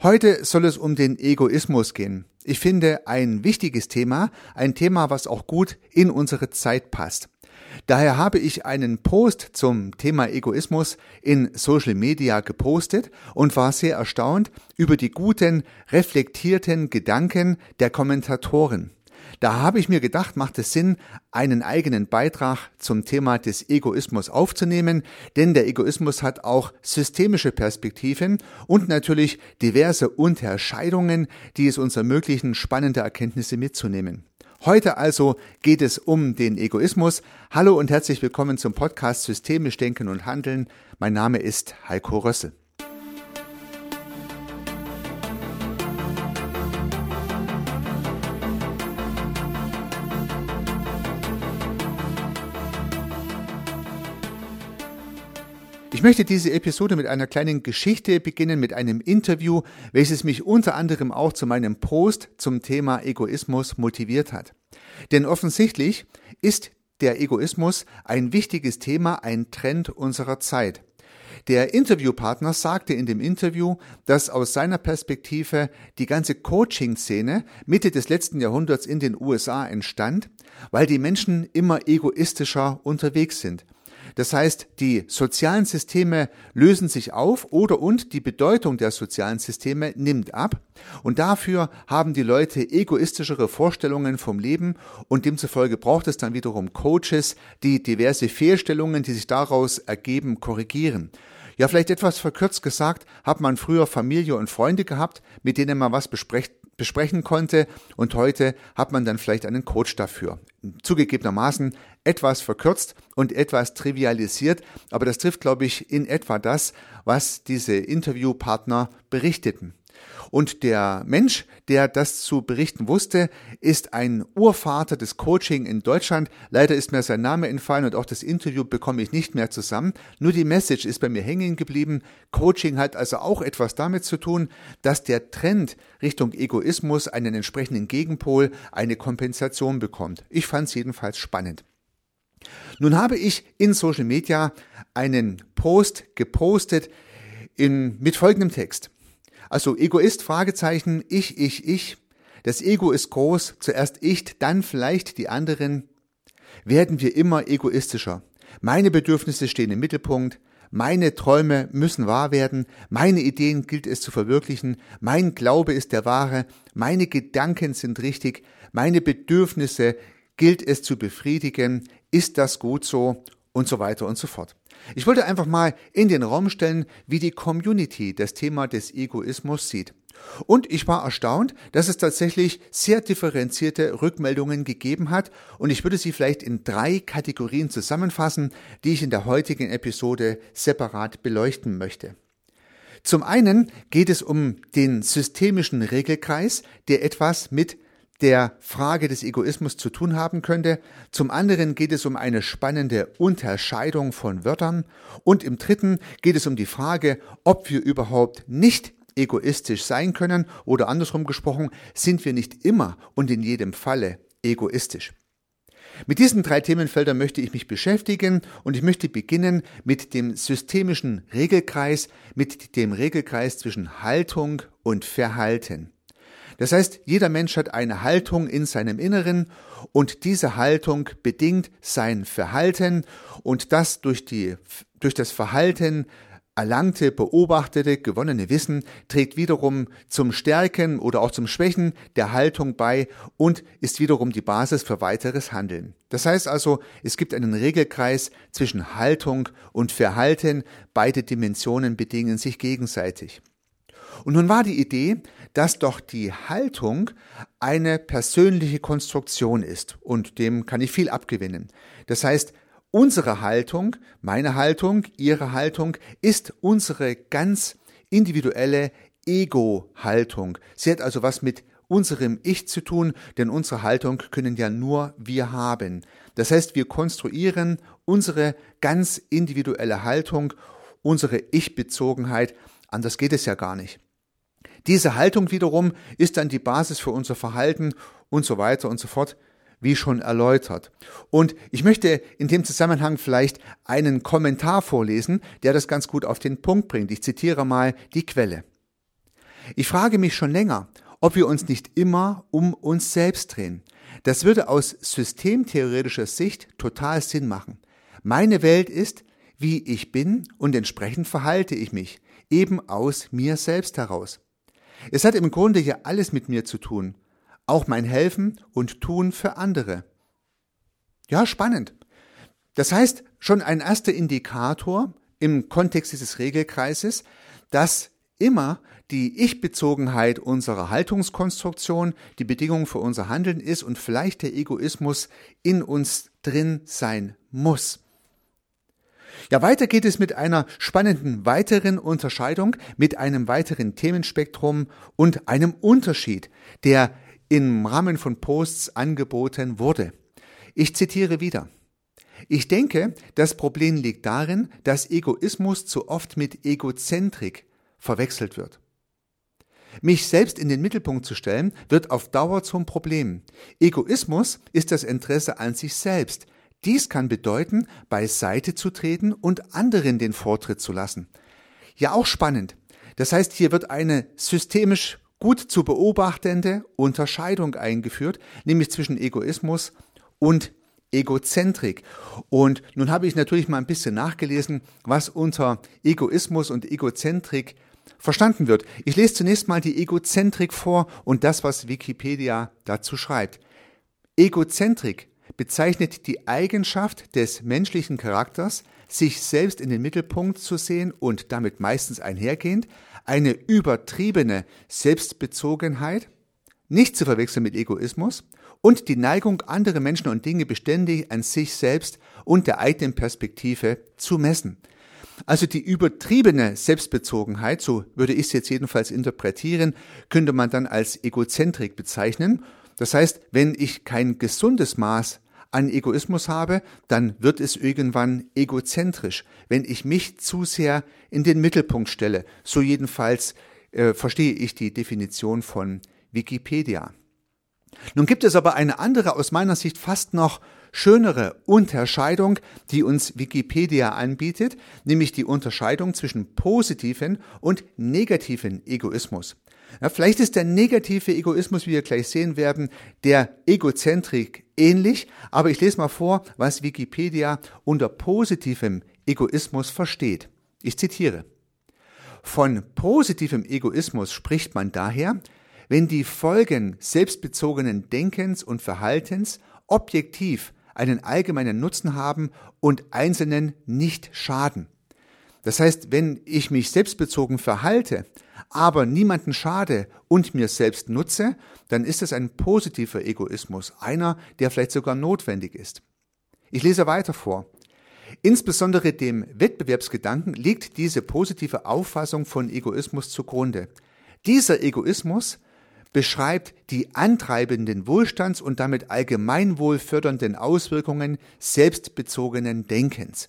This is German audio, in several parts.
Heute soll es um den Egoismus gehen. Ich finde ein wichtiges Thema, ein Thema, was auch gut in unsere Zeit passt. Daher habe ich einen Post zum Thema Egoismus in Social Media gepostet und war sehr erstaunt über die guten, reflektierten Gedanken der Kommentatoren. Da habe ich mir gedacht, macht es Sinn, einen eigenen Beitrag zum Thema des Egoismus aufzunehmen, denn der Egoismus hat auch systemische Perspektiven und natürlich diverse Unterscheidungen, die es uns ermöglichen, spannende Erkenntnisse mitzunehmen. Heute also geht es um den Egoismus. Hallo und herzlich willkommen zum Podcast Systemisch Denken und Handeln. Mein Name ist Heiko Rössel. Ich möchte diese Episode mit einer kleinen Geschichte beginnen, mit einem Interview, welches mich unter anderem auch zu meinem Post zum Thema Egoismus motiviert hat. Denn offensichtlich ist der Egoismus ein wichtiges Thema, ein Trend unserer Zeit. Der Interviewpartner sagte in dem Interview, dass aus seiner Perspektive die ganze Coaching-Szene Mitte des letzten Jahrhunderts in den USA entstand, weil die Menschen immer egoistischer unterwegs sind. Das heißt, die sozialen Systeme lösen sich auf oder und die Bedeutung der sozialen Systeme nimmt ab und dafür haben die Leute egoistischere Vorstellungen vom Leben und demzufolge braucht es dann wiederum Coaches, die diverse Fehlstellungen, die sich daraus ergeben, korrigieren. Ja, vielleicht etwas verkürzt gesagt, hat man früher Familie und Freunde gehabt, mit denen man was besprecht, besprechen konnte und heute hat man dann vielleicht einen Coach dafür. Zugegebenermaßen etwas verkürzt und etwas trivialisiert, aber das trifft, glaube ich, in etwa das, was diese Interviewpartner berichteten. Und der Mensch, der das zu berichten wusste, ist ein Urvater des Coaching in Deutschland. Leider ist mir sein Name entfallen und auch das Interview bekomme ich nicht mehr zusammen. Nur die Message ist bei mir hängen geblieben. Coaching hat also auch etwas damit zu tun, dass der Trend Richtung Egoismus einen entsprechenden Gegenpol, eine Kompensation bekommt. Ich fand es jedenfalls spannend. Nun habe ich in Social Media einen Post gepostet in, mit folgendem Text. Also Egoist, Fragezeichen, ich, ich, ich. Das Ego ist groß, zuerst ich, dann vielleicht die anderen. Werden wir immer egoistischer. Meine Bedürfnisse stehen im Mittelpunkt. Meine Träume müssen wahr werden. Meine Ideen gilt es zu verwirklichen. Mein Glaube ist der wahre. Meine Gedanken sind richtig. Meine Bedürfnisse gilt es zu befriedigen. Ist das gut so? Und so weiter und so fort. Ich wollte einfach mal in den Raum stellen, wie die Community das Thema des Egoismus sieht. Und ich war erstaunt, dass es tatsächlich sehr differenzierte Rückmeldungen gegeben hat und ich würde sie vielleicht in drei Kategorien zusammenfassen, die ich in der heutigen Episode separat beleuchten möchte. Zum einen geht es um den systemischen Regelkreis, der etwas mit der Frage des Egoismus zu tun haben könnte. Zum anderen geht es um eine spannende Unterscheidung von Wörtern. Und im dritten geht es um die Frage, ob wir überhaupt nicht egoistisch sein können oder andersrum gesprochen, sind wir nicht immer und in jedem Falle egoistisch. Mit diesen drei Themenfeldern möchte ich mich beschäftigen und ich möchte beginnen mit dem systemischen Regelkreis, mit dem Regelkreis zwischen Haltung und Verhalten. Das heißt, jeder Mensch hat eine Haltung in seinem Inneren und diese Haltung bedingt sein Verhalten und das durch die, durch das Verhalten erlangte, beobachtete, gewonnene Wissen trägt wiederum zum Stärken oder auch zum Schwächen der Haltung bei und ist wiederum die Basis für weiteres Handeln. Das heißt also, es gibt einen Regelkreis zwischen Haltung und Verhalten, beide Dimensionen bedingen sich gegenseitig. Und nun war die Idee, dass doch die Haltung eine persönliche Konstruktion ist und dem kann ich viel abgewinnen. Das heißt, unsere Haltung, meine Haltung, ihre Haltung ist unsere ganz individuelle Ego-Haltung. Sie hat also was mit unserem Ich zu tun, denn unsere Haltung können ja nur wir haben. Das heißt, wir konstruieren unsere ganz individuelle Haltung, unsere Ich-Bezogenheit. Anders geht es ja gar nicht. Diese Haltung wiederum ist dann die Basis für unser Verhalten und so weiter und so fort, wie schon erläutert. Und ich möchte in dem Zusammenhang vielleicht einen Kommentar vorlesen, der das ganz gut auf den Punkt bringt. Ich zitiere mal die Quelle. Ich frage mich schon länger, ob wir uns nicht immer um uns selbst drehen. Das würde aus systemtheoretischer Sicht total Sinn machen. Meine Welt ist, wie ich bin und entsprechend verhalte ich mich, eben aus mir selbst heraus. Es hat im Grunde ja alles mit mir zu tun, auch mein Helfen und Tun für andere. Ja, spannend. Das heißt, schon ein erster Indikator im Kontext dieses Regelkreises, dass immer die Ich-Bezogenheit unserer Haltungskonstruktion die Bedingung für unser Handeln ist und vielleicht der Egoismus in uns drin sein muss. Ja, weiter geht es mit einer spannenden weiteren Unterscheidung, mit einem weiteren Themenspektrum und einem Unterschied, der im Rahmen von Posts angeboten wurde. Ich zitiere wieder. Ich denke, das Problem liegt darin, dass Egoismus zu oft mit Egozentrik verwechselt wird. Mich selbst in den Mittelpunkt zu stellen, wird auf Dauer zum Problem. Egoismus ist das Interesse an sich selbst. Dies kann bedeuten, beiseite zu treten und anderen den Vortritt zu lassen. Ja, auch spannend. Das heißt, hier wird eine systemisch gut zu beobachtende Unterscheidung eingeführt, nämlich zwischen Egoismus und Egozentrik. Und nun habe ich natürlich mal ein bisschen nachgelesen, was unter Egoismus und Egozentrik verstanden wird. Ich lese zunächst mal die Egozentrik vor und das, was Wikipedia dazu schreibt. Egozentrik bezeichnet die Eigenschaft des menschlichen Charakters, sich selbst in den Mittelpunkt zu sehen und damit meistens einhergehend eine übertriebene Selbstbezogenheit, nicht zu verwechseln mit Egoismus, und die Neigung, andere Menschen und Dinge beständig an sich selbst und der eigenen Perspektive zu messen. Also die übertriebene Selbstbezogenheit, so würde ich es jetzt jedenfalls interpretieren, könnte man dann als Egozentrik bezeichnen. Das heißt, wenn ich kein gesundes Maß an Egoismus habe, dann wird es irgendwann egozentrisch, wenn ich mich zu sehr in den Mittelpunkt stelle. So jedenfalls äh, verstehe ich die Definition von Wikipedia. Nun gibt es aber eine andere, aus meiner Sicht fast noch schönere Unterscheidung, die uns Wikipedia anbietet, nämlich die Unterscheidung zwischen positiven und negativen Egoismus. Ja, vielleicht ist der negative Egoismus, wie wir gleich sehen werden, der Egozentrik ähnlich, aber ich lese mal vor, was Wikipedia unter positivem Egoismus versteht. Ich zitiere. Von positivem Egoismus spricht man daher, wenn die Folgen selbstbezogenen Denkens und Verhaltens objektiv einen allgemeinen Nutzen haben und Einzelnen nicht schaden. Das heißt, wenn ich mich selbstbezogen verhalte, aber niemanden schade und mir selbst nutze, dann ist es ein positiver Egoismus, einer, der vielleicht sogar notwendig ist. Ich lese weiter vor. Insbesondere dem Wettbewerbsgedanken liegt diese positive Auffassung von Egoismus zugrunde. Dieser Egoismus beschreibt die antreibenden Wohlstands- und damit allgemeinwohlfördernden Auswirkungen selbstbezogenen Denkens.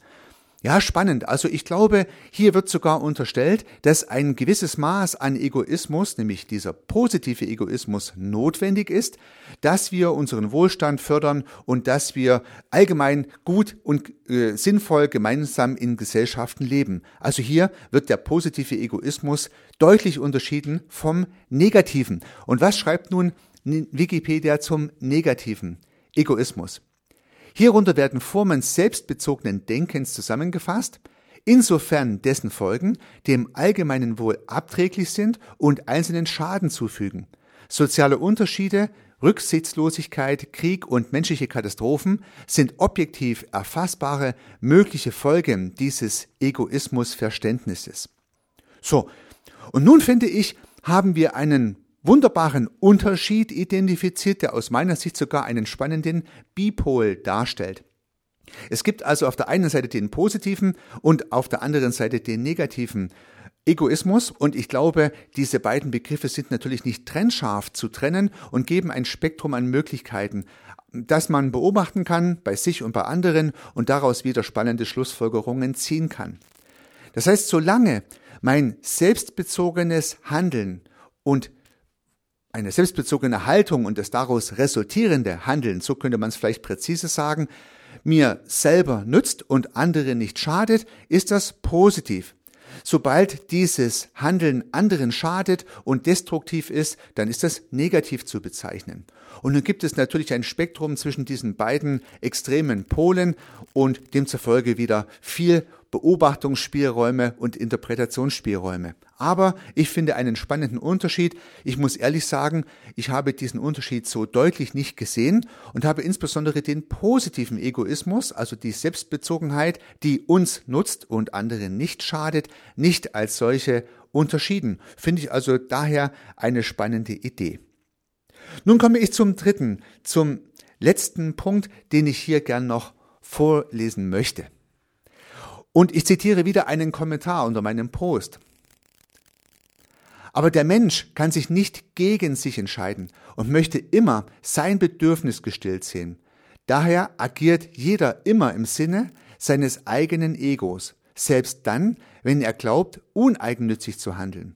Ja, spannend. Also ich glaube, hier wird sogar unterstellt, dass ein gewisses Maß an Egoismus, nämlich dieser positive Egoismus, notwendig ist, dass wir unseren Wohlstand fördern und dass wir allgemein gut und äh, sinnvoll gemeinsam in Gesellschaften leben. Also hier wird der positive Egoismus deutlich unterschieden vom negativen. Und was schreibt nun Wikipedia zum negativen Egoismus? Hierunter werden Formen selbstbezogenen Denkens zusammengefasst, insofern dessen Folgen dem allgemeinen Wohl abträglich sind und einzelnen Schaden zufügen. Soziale Unterschiede, Rücksichtslosigkeit, Krieg und menschliche Katastrophen sind objektiv erfassbare mögliche Folgen dieses Egoismusverständnisses. So, und nun finde ich, haben wir einen wunderbaren Unterschied identifiziert, der aus meiner Sicht sogar einen spannenden Bipol darstellt. Es gibt also auf der einen Seite den positiven und auf der anderen Seite den negativen Egoismus und ich glaube, diese beiden Begriffe sind natürlich nicht trennscharf zu trennen und geben ein Spektrum an Möglichkeiten, das man beobachten kann bei sich und bei anderen und daraus wieder spannende Schlussfolgerungen ziehen kann. Das heißt, solange mein selbstbezogenes Handeln und eine selbstbezogene Haltung und das daraus resultierende Handeln, so könnte man es vielleicht präzise sagen, mir selber nützt und andere nicht schadet, ist das positiv. Sobald dieses Handeln anderen schadet und destruktiv ist, dann ist das negativ zu bezeichnen. Und nun gibt es natürlich ein Spektrum zwischen diesen beiden extremen Polen und demzufolge wieder viel Beobachtungsspielräume und Interpretationsspielräume. Aber ich finde einen spannenden Unterschied. Ich muss ehrlich sagen, ich habe diesen Unterschied so deutlich nicht gesehen und habe insbesondere den positiven Egoismus, also die Selbstbezogenheit, die uns nutzt und anderen nicht schadet, nicht als solche unterschieden. Finde ich also daher eine spannende Idee. Nun komme ich zum dritten, zum letzten Punkt, den ich hier gern noch vorlesen möchte. Und ich zitiere wieder einen Kommentar unter meinem Post. Aber der Mensch kann sich nicht gegen sich entscheiden und möchte immer sein Bedürfnis gestillt sehen. Daher agiert jeder immer im Sinne seines eigenen Egos, selbst dann, wenn er glaubt, uneigennützig zu handeln.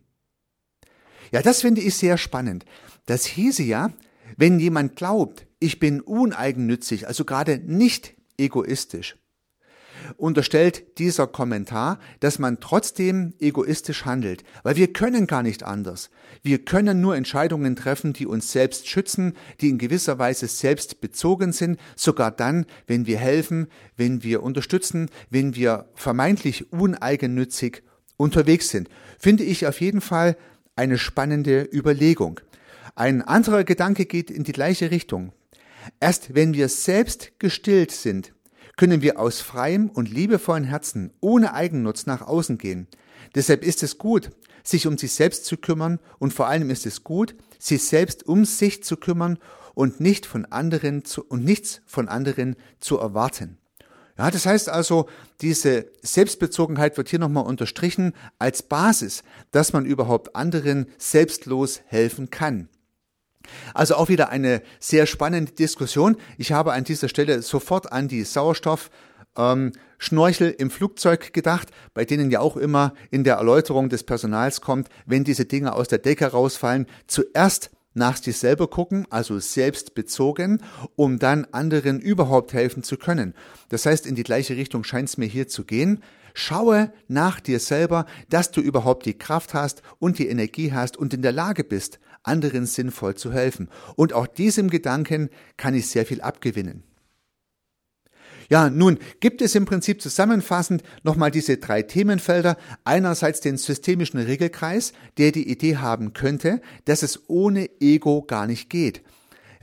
Ja, das finde ich sehr spannend. Das hieße ja, wenn jemand glaubt, ich bin uneigennützig, also gerade nicht egoistisch, unterstellt dieser Kommentar, dass man trotzdem egoistisch handelt, weil wir können gar nicht anders. Wir können nur Entscheidungen treffen, die uns selbst schützen, die in gewisser Weise selbst bezogen sind, sogar dann, wenn wir helfen, wenn wir unterstützen, wenn wir vermeintlich uneigennützig unterwegs sind. Finde ich auf jeden Fall eine spannende Überlegung. Ein anderer Gedanke geht in die gleiche Richtung. Erst wenn wir selbst gestillt sind, können wir aus freiem und liebevollen Herzen ohne Eigennutz nach außen gehen. Deshalb ist es gut, sich um sich selbst zu kümmern und vor allem ist es gut, sich selbst um sich zu kümmern und nicht von anderen zu, und nichts von anderen zu erwarten. Ja, das heißt also, diese Selbstbezogenheit wird hier nochmal unterstrichen als Basis, dass man überhaupt anderen selbstlos helfen kann. Also auch wieder eine sehr spannende Diskussion. Ich habe an dieser Stelle sofort an die Sauerstoff ähm, Schnorchel im Flugzeug gedacht, bei denen ja auch immer in der Erläuterung des Personals kommt, wenn diese Dinge aus der Decke rausfallen, zuerst nach sich selber gucken, also selbst bezogen, um dann anderen überhaupt helfen zu können. Das heißt, in die gleiche Richtung scheint es mir hier zu gehen. Schaue nach dir selber, dass du überhaupt die Kraft hast und die Energie hast und in der Lage bist, anderen sinnvoll zu helfen. Und auch diesem Gedanken kann ich sehr viel abgewinnen. Ja, nun gibt es im Prinzip zusammenfassend nochmal diese drei Themenfelder. Einerseits den systemischen Regelkreis, der die Idee haben könnte, dass es ohne Ego gar nicht geht.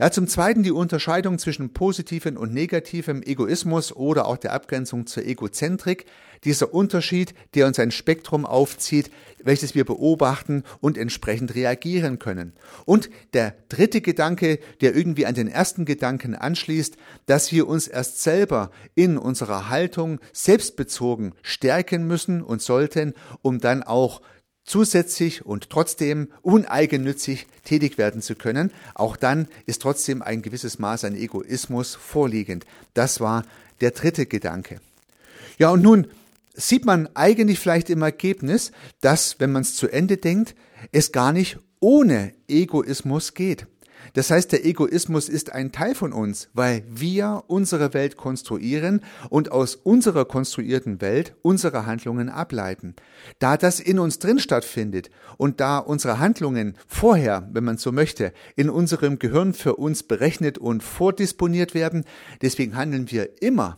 Ja, zum Zweiten die Unterscheidung zwischen positivem und negativem Egoismus oder auch der Abgrenzung zur Egozentrik. Dieser Unterschied, der uns ein Spektrum aufzieht, welches wir beobachten und entsprechend reagieren können. Und der dritte Gedanke, der irgendwie an den ersten Gedanken anschließt, dass wir uns erst selber in unserer Haltung selbstbezogen stärken müssen und sollten, um dann auch zusätzlich und trotzdem uneigennützig tätig werden zu können, auch dann ist trotzdem ein gewisses Maß an Egoismus vorliegend. Das war der dritte Gedanke. Ja, und nun sieht man eigentlich vielleicht im Ergebnis, dass, wenn man es zu Ende denkt, es gar nicht ohne Egoismus geht. Das heißt, der Egoismus ist ein Teil von uns, weil wir unsere Welt konstruieren und aus unserer konstruierten Welt unsere Handlungen ableiten. Da das in uns drin stattfindet und da unsere Handlungen vorher, wenn man so möchte, in unserem Gehirn für uns berechnet und vordisponiert werden, deswegen handeln wir immer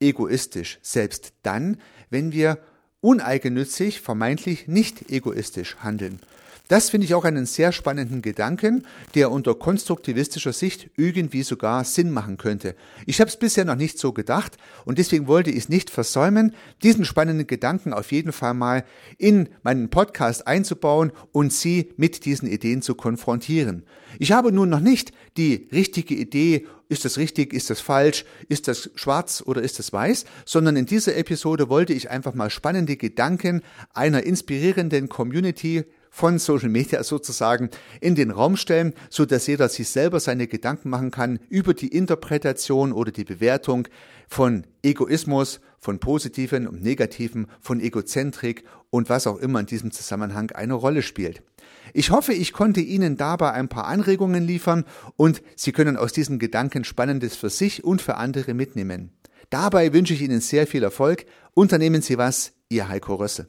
egoistisch, selbst dann, wenn wir uneigennützig, vermeintlich nicht egoistisch handeln. Das finde ich auch einen sehr spannenden Gedanken, der unter konstruktivistischer Sicht irgendwie sogar Sinn machen könnte. Ich habe es bisher noch nicht so gedacht und deswegen wollte ich es nicht versäumen, diesen spannenden Gedanken auf jeden Fall mal in meinen Podcast einzubauen und Sie mit diesen Ideen zu konfrontieren. Ich habe nun noch nicht die richtige Idee, ist das richtig, ist das falsch, ist das schwarz oder ist das weiß, sondern in dieser Episode wollte ich einfach mal spannende Gedanken einer inspirierenden Community von Social Media sozusagen in den Raum stellen, so dass jeder sich selber seine Gedanken machen kann über die Interpretation oder die Bewertung von Egoismus, von positiven und negativen, von Egozentrik und was auch immer in diesem Zusammenhang eine Rolle spielt. Ich hoffe, ich konnte Ihnen dabei ein paar Anregungen liefern und Sie können aus diesen Gedanken Spannendes für sich und für andere mitnehmen. Dabei wünsche ich Ihnen sehr viel Erfolg. Unternehmen Sie was, Ihr Heiko Rössel.